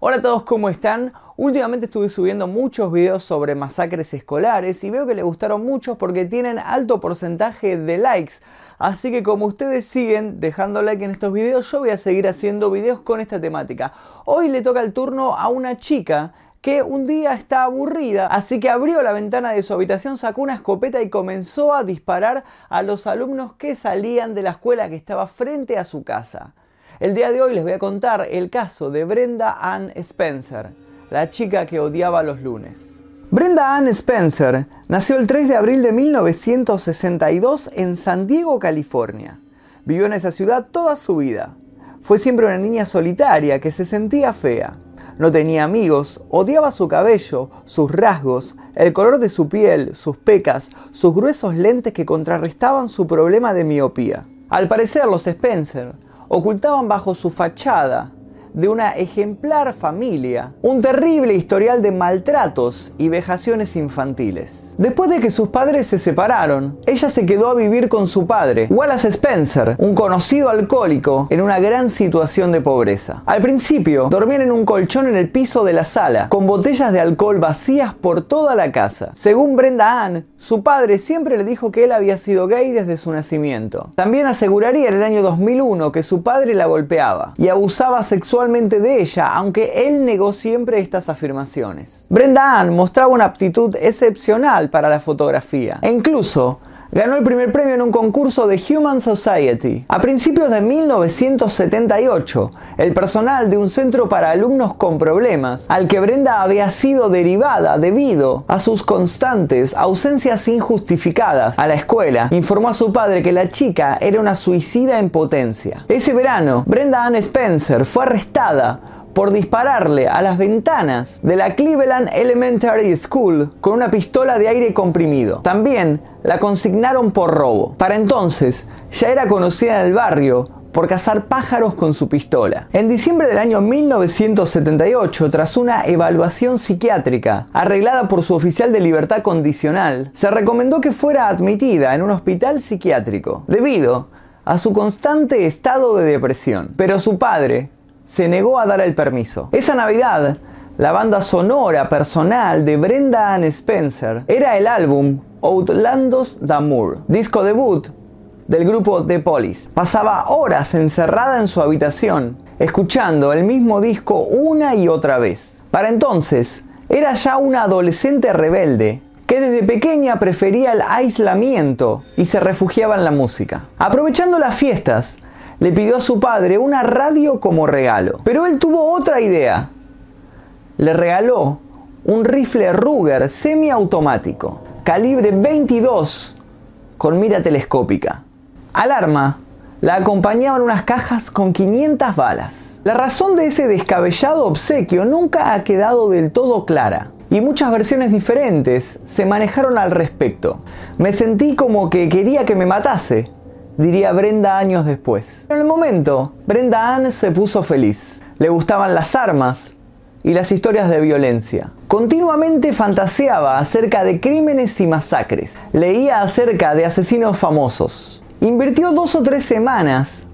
Hola a todos, ¿cómo están? Últimamente estuve subiendo muchos videos sobre masacres escolares y veo que les gustaron mucho porque tienen alto porcentaje de likes. Así que como ustedes siguen dejando like en estos videos, yo voy a seguir haciendo videos con esta temática. Hoy le toca el turno a una chica que un día está aburrida, así que abrió la ventana de su habitación, sacó una escopeta y comenzó a disparar a los alumnos que salían de la escuela que estaba frente a su casa. El día de hoy les voy a contar el caso de Brenda Ann Spencer, la chica que odiaba los lunes. Brenda Ann Spencer nació el 3 de abril de 1962 en San Diego, California. Vivió en esa ciudad toda su vida. Fue siempre una niña solitaria que se sentía fea. No tenía amigos, odiaba su cabello, sus rasgos, el color de su piel, sus pecas, sus gruesos lentes que contrarrestaban su problema de miopía. Al parecer los Spencer ocultaban bajo su fachada de una ejemplar familia un terrible historial de maltratos y vejaciones infantiles. Después de que sus padres se separaron, ella se quedó a vivir con su padre, Wallace Spencer, un conocido alcohólico en una gran situación de pobreza. Al principio, dormían en un colchón en el piso de la sala, con botellas de alcohol vacías por toda la casa. Según Brenda Ann, su padre siempre le dijo que él había sido gay desde su nacimiento. También aseguraría en el año 2001 que su padre la golpeaba y abusaba sexualmente de ella, aunque él negó siempre estas afirmaciones. Brenda Ann mostraba una aptitud excepcional para la fotografía e incluso ganó el primer premio en un concurso de Human Society. A principios de 1978, el personal de un centro para alumnos con problemas, al que Brenda había sido derivada debido a sus constantes ausencias injustificadas a la escuela, informó a su padre que la chica era una suicida en potencia. Ese verano, Brenda Ann Spencer fue arrestada por dispararle a las ventanas de la Cleveland Elementary School con una pistola de aire comprimido. También la consignaron por robo. Para entonces ya era conocida en el barrio por cazar pájaros con su pistola. En diciembre del año 1978, tras una evaluación psiquiátrica arreglada por su oficial de libertad condicional, se recomendó que fuera admitida en un hospital psiquiátrico, debido a su constante estado de depresión. Pero su padre, se negó a dar el permiso. Esa Navidad, la banda sonora personal de Brenda Ann Spencer era el álbum Outlandos d'Amour, disco debut del grupo The Police. Pasaba horas encerrada en su habitación, escuchando el mismo disco una y otra vez. Para entonces, era ya una adolescente rebelde que desde pequeña prefería el aislamiento y se refugiaba en la música. Aprovechando las fiestas, le pidió a su padre una radio como regalo. Pero él tuvo otra idea. Le regaló un rifle Ruger semiautomático, calibre 22, con mira telescópica. Al arma la acompañaban unas cajas con 500 balas. La razón de ese descabellado obsequio nunca ha quedado del todo clara y muchas versiones diferentes se manejaron al respecto. Me sentí como que quería que me matase, diría Brenda años después. En el momento, Brenda Ann se puso feliz. Le gustaban las armas y las historias de violencia. Continuamente fantaseaba acerca de crímenes y masacres. Leía acerca de asesinos famosos. Invirtió dos o tres semanas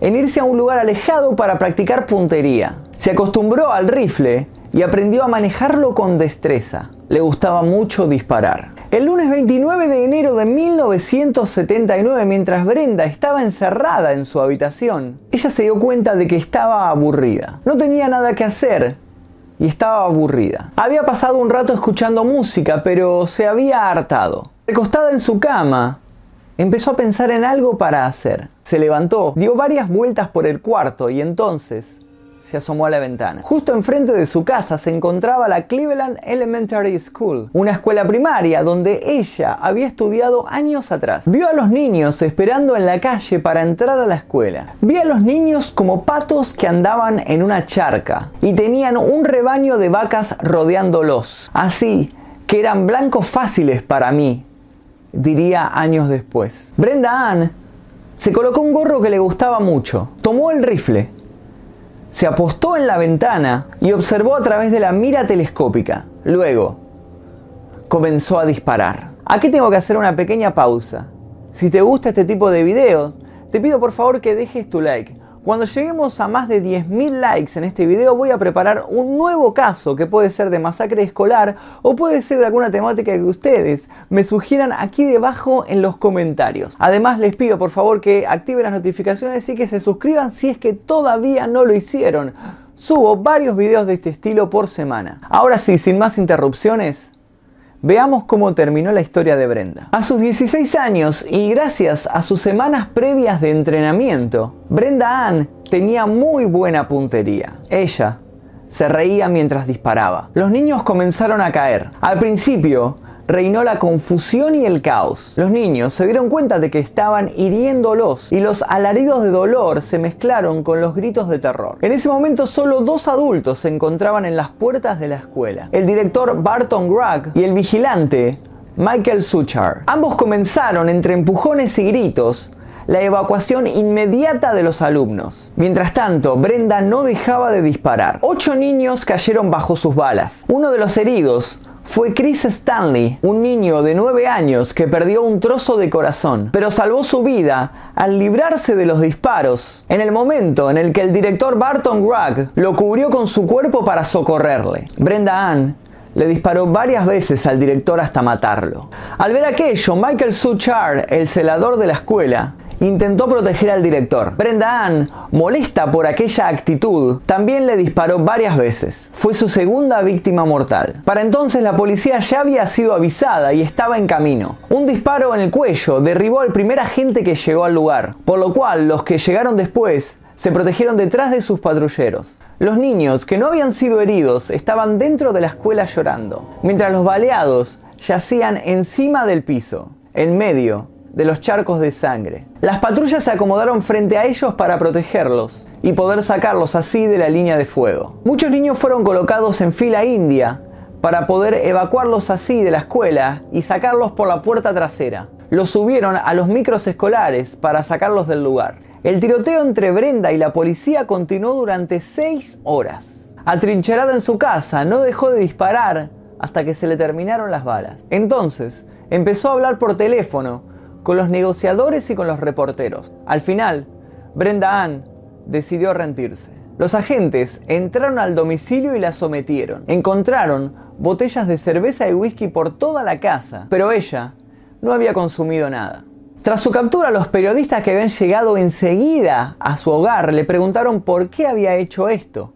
en irse a un lugar alejado para practicar puntería. Se acostumbró al rifle y aprendió a manejarlo con destreza. Le gustaba mucho disparar. El lunes 29 de enero de 1979, mientras Brenda estaba encerrada en su habitación, ella se dio cuenta de que estaba aburrida. No tenía nada que hacer y estaba aburrida. Había pasado un rato escuchando música, pero se había hartado. Recostada en su cama, empezó a pensar en algo para hacer. Se levantó, dio varias vueltas por el cuarto y entonces se asomó a la ventana. Justo enfrente de su casa se encontraba la Cleveland Elementary School, una escuela primaria donde ella había estudiado años atrás. Vio a los niños esperando en la calle para entrar a la escuela. Vi a los niños como patos que andaban en una charca y tenían un rebaño de vacas rodeándolos. Así que eran blancos fáciles para mí, diría años después. Brenda Ann se colocó un gorro que le gustaba mucho, tomó el rifle se apostó en la ventana y observó a través de la mira telescópica. Luego, comenzó a disparar. Aquí tengo que hacer una pequeña pausa. Si te gusta este tipo de videos, te pido por favor que dejes tu like, Cuando lleguemos a más de 10.000 likes en este video voy a preparar un nuevo caso que puede ser de masacre escolar o puede ser de alguna temática que ustedes me sugieran aquí debajo en los comentarios. Además les pido por favor que activen las notificaciones y que se suscriban si es que todavía no lo hicieron. Subo varios videos de este estilo por semana. Ahora sí, sin más interrupciones, Veamos cómo terminó la historia de Brenda. A sus 16 años y gracias a sus semanas previas de entrenamiento, Brenda Ann tenía muy buena puntería. Ella se reía mientras disparaba. Los niños comenzaron a caer. Al principio, reinó la confusión y el caos. Los niños se dieron cuenta de que estaban hiriéndolos y los alaridos de dolor se mezclaron con los gritos de terror. En ese momento solo dos adultos se encontraban en las puertas de la escuela. El director Barton Gragg y el vigilante Michael Suchar. Ambos comenzaron entre empujones y gritos la evacuación inmediata de los alumnos. Mientras tanto, Brenda no dejaba de disparar. Ocho niños cayeron bajo sus balas. Uno de los heridos fue Chris Stanley, un niño de 9 años que perdió un trozo de corazón, pero salvó su vida al librarse de los disparos en el momento en el que el director Barton Gragg lo cubrió con su cuerpo para socorrerle. Brenda Ann le disparó varias veces al director hasta matarlo. Al ver aquello, Michael Suchar, el celador de la escuela, intentó proteger al director. Brenda Ann, molesta por aquella actitud, también le disparó varias veces. Fue su segunda víctima mortal. Para entonces la policía ya había sido avisada y estaba en camino. Un disparo en el cuello derribó al primer agente que llegó al lugar, por lo cual los que llegaron después se protegieron detrás de sus patrulleros. Los niños que no habían sido heridos estaban dentro de la escuela llorando, mientras los baleados yacían encima del piso, en medio de los charcos de sangre. Las patrullas se acomodaron frente a ellos para protegerlos y poder sacarlos así de la línea de fuego. Muchos niños fueron colocados en fila india para poder evacuarlos así de la escuela y sacarlos por la puerta trasera. Los subieron a los micros escolares para sacarlos del lugar. El tiroteo entre Brenda y la policía continuó durante seis horas. Atrincherada en su casa, no dejó de disparar hasta que se le terminaron las balas. Entonces, empezó a hablar por teléfono con los negociadores y con los reporteros. Al final, Brenda Ann decidió rendirse. Los agentes entraron al domicilio y la sometieron. Encontraron botellas de cerveza y whisky por toda la casa, pero ella no había consumido nada. Tras su captura, los periodistas que habían llegado enseguida a su hogar le preguntaron por qué había hecho esto.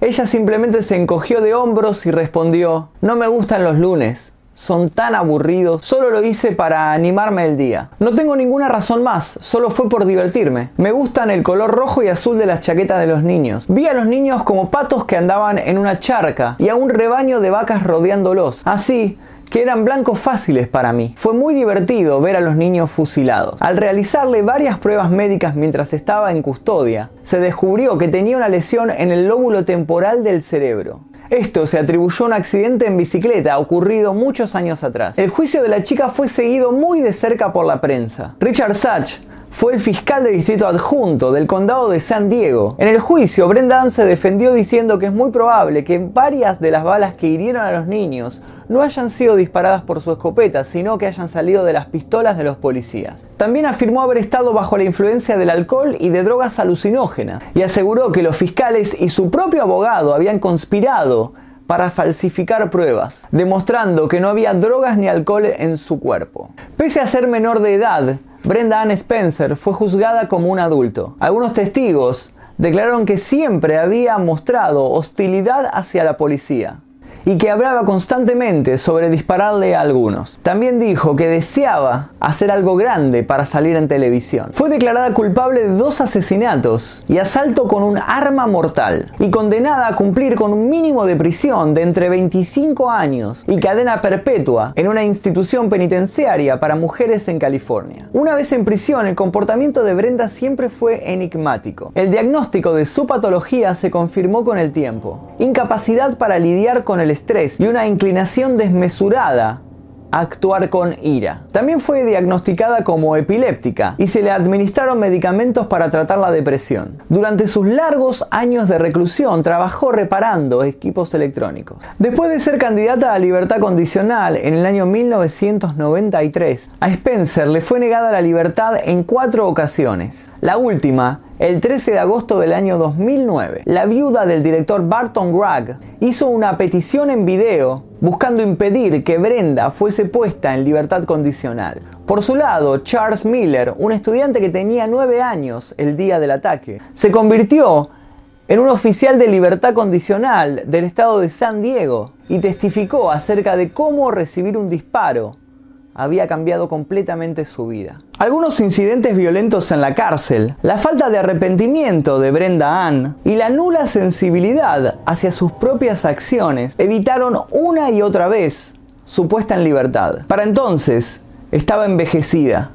Ella simplemente se encogió de hombros y respondió, no me gustan los lunes, son tan aburridos, solo lo hice para animarme el día. No tengo ninguna razón más, solo fue por divertirme. Me gustan el color rojo y azul de las chaquetas de los niños. Vi a los niños como patos que andaban en una charca y a un rebaño de vacas rodeándolos. Así, que eran blancos fáciles para mí. Fue muy divertido ver a los niños fusilados. Al realizarle varias pruebas médicas mientras estaba en custodia, se descubrió que tenía una lesión en el lóbulo temporal del cerebro. Esto se atribuyó a un accidente en bicicleta ocurrido muchos años atrás. El juicio de la chica fue seguido muy de cerca por la prensa. Richard Sachs fue el fiscal de distrito adjunto del condado de San Diego. En el juicio, Brendan se defendió diciendo que es muy probable que varias de las balas que hirieron a los niños no hayan sido disparadas por su escopeta, sino que hayan salido de las pistolas de los policías. También afirmó haber estado bajo la influencia del alcohol y de drogas alucinógenas, y aseguró que los fiscales y su propio abogado habían conspirado para falsificar pruebas, demostrando que no había drogas ni alcohol en su cuerpo. Pese a ser menor de edad, Brenda Ann Spencer fue juzgada como un adulto. Algunos testigos declararon que siempre había mostrado hostilidad hacia la policía y que hablaba constantemente sobre dispararle a algunos. También dijo que deseaba hacer algo grande para salir en televisión. Fue declarada culpable de dos asesinatos y asalto con un arma mortal y condenada a cumplir con un mínimo de prisión de entre 25 años y cadena perpetua en una institución penitenciaria para mujeres en California. Una vez en prisión, el comportamiento de Brenda siempre fue enigmático. El diagnóstico de su patología se confirmó con el tiempo. Incapacidad para lidiar con el estrés y una inclinación desmesurada a actuar con ira. También fue diagnosticada como epiléptica y se le administraron medicamentos para tratar la depresión. Durante sus largos años de reclusión trabajó reparando equipos electrónicos. Después de ser candidata a libertad condicional en el año 1993, a Spencer le fue negada la libertad en cuatro ocasiones. La última El 13 de agosto del año 2009, la viuda del director Barton Gragg hizo una petición en video buscando impedir que Brenda fuese puesta en libertad condicional. Por su lado, Charles Miller, un estudiante que tenía 9 años el día del ataque, se convirtió en un oficial de libertad condicional del estado de San Diego y testificó acerca de cómo recibir un disparo había cambiado completamente su vida. Algunos incidentes violentos en la cárcel, la falta de arrepentimiento de Brenda Ann y la nula sensibilidad hacia sus propias acciones evitaron una y otra vez su puesta en libertad. Para entonces, estaba envejecida,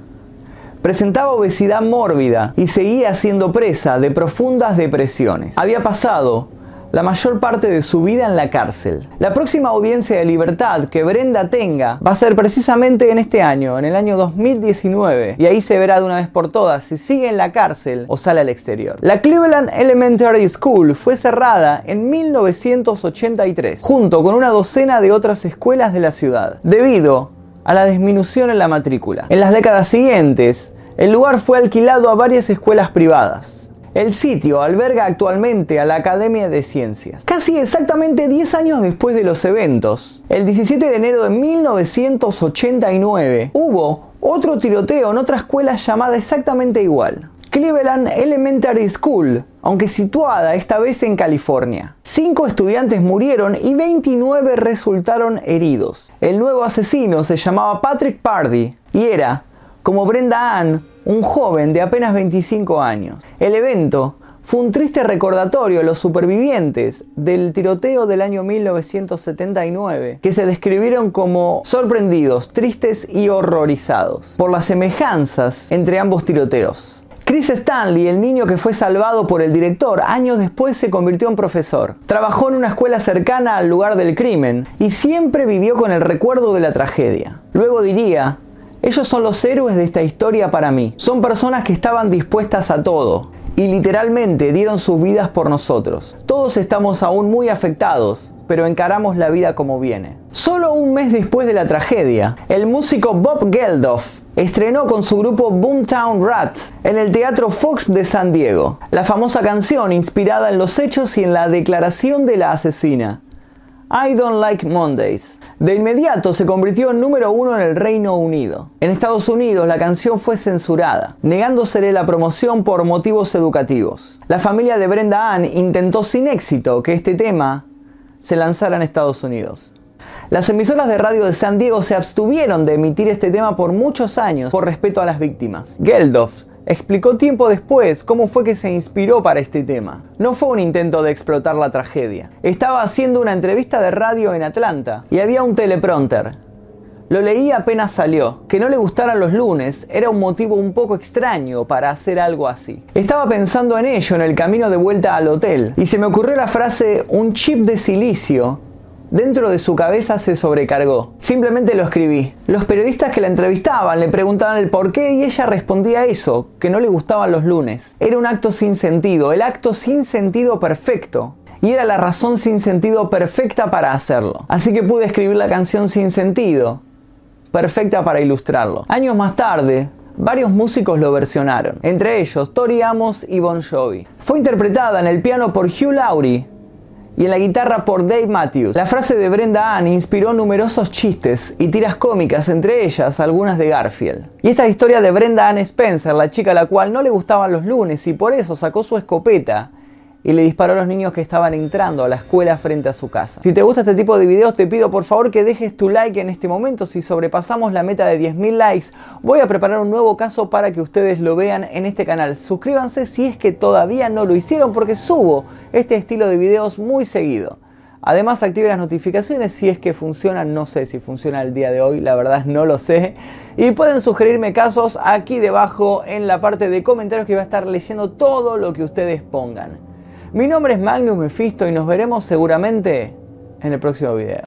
presentaba obesidad mórbida y seguía siendo presa de profundas depresiones. Había pasado la mayor parte de su vida en la cárcel. La próxima audiencia de libertad que Brenda tenga va a ser precisamente en este año, en el año 2019, y ahí se verá de una vez por todas si sigue en la cárcel o sale al exterior. La Cleveland Elementary School fue cerrada en 1983, junto con una docena de otras escuelas de la ciudad, debido a la disminución en la matrícula. En las décadas siguientes, el lugar fue alquilado a varias escuelas privadas. El sitio alberga actualmente a la Academia de Ciencias. Casi exactamente 10 años después de los eventos, el 17 de enero de 1989, hubo otro tiroteo en otra escuela llamada exactamente igual. Cleveland Elementary School, aunque situada esta vez en California. Cinco estudiantes murieron y 29 resultaron heridos. El nuevo asesino se llamaba Patrick Pardy y era, como Brenda Ann, un joven de apenas 25 años. El evento fue un triste recordatorio a los supervivientes del tiroteo del año 1979, que se describieron como sorprendidos, tristes y horrorizados por las semejanzas entre ambos tiroteos. Chris Stanley, el niño que fue salvado por el director, años después se convirtió en profesor. Trabajó en una escuela cercana al lugar del crimen y siempre vivió con el recuerdo de la tragedia. Luego diría, ellos son los héroes de esta historia para mí. Son personas que estaban dispuestas a todo y literalmente dieron sus vidas por nosotros. Todos estamos aún muy afectados, pero encaramos la vida como viene. Solo un mes después de la tragedia, el músico Bob Geldof estrenó con su grupo Boomtown Rats en el Teatro Fox de San Diego, la famosa canción inspirada en los hechos y en la declaración de la asesina. I Don't Like Mondays. De inmediato se convirtió en número uno en el Reino Unido. En Estados Unidos la canción fue censurada, negándosele la promoción por motivos educativos. La familia de Brenda Ann intentó sin éxito que este tema se lanzara en Estados Unidos. Las emisoras de radio de San Diego se abstuvieron de emitir este tema por muchos años por respeto a las víctimas. Geldof explicó tiempo después cómo fue que se inspiró para este tema. No fue un intento de explotar la tragedia. Estaba haciendo una entrevista de radio en Atlanta y había un teleprompter. Lo leí apenas salió. Que no le gustaran los lunes era un motivo un poco extraño para hacer algo así. Estaba pensando en ello en el camino de vuelta al hotel y se me ocurrió la frase un chip de silicio Dentro de su cabeza se sobrecargó. Simplemente lo escribí. Los periodistas que la entrevistaban le preguntaban el por qué y ella respondía eso, que no le gustaban los lunes. Era un acto sin sentido, el acto sin sentido perfecto. Y era la razón sin sentido perfecta para hacerlo. Así que pude escribir la canción sin sentido, perfecta para ilustrarlo. Años más tarde, Varios músicos lo versionaron, entre ellos Tori Amos y Bon Jovi. Fue interpretada en el piano por Hugh Laurie, y en la guitarra por Dave Matthews. La frase de Brenda Ann inspiró numerosos chistes y tiras cómicas, entre ellas algunas de Garfield. Y esta historia de Brenda Ann Spencer, la chica a la cual no le gustaban los lunes y por eso sacó su escopeta y le disparó a los niños que estaban entrando a la escuela frente a su casa. Si te gusta este tipo de videos te pido por favor que dejes tu like en este momento. Si sobrepasamos la meta de 10.000 likes voy a preparar un nuevo caso para que ustedes lo vean en este canal. Suscríbanse si es que todavía no lo hicieron porque subo este estilo de videos muy seguido. Además active las notificaciones si es que funcionan, no sé si funciona el día de hoy, la verdad no lo sé. Y pueden sugerirme casos aquí debajo en la parte de comentarios que voy a estar leyendo todo lo que ustedes pongan. Mi nombre es Magnus Mephisto y nos veremos seguramente en el próximo video.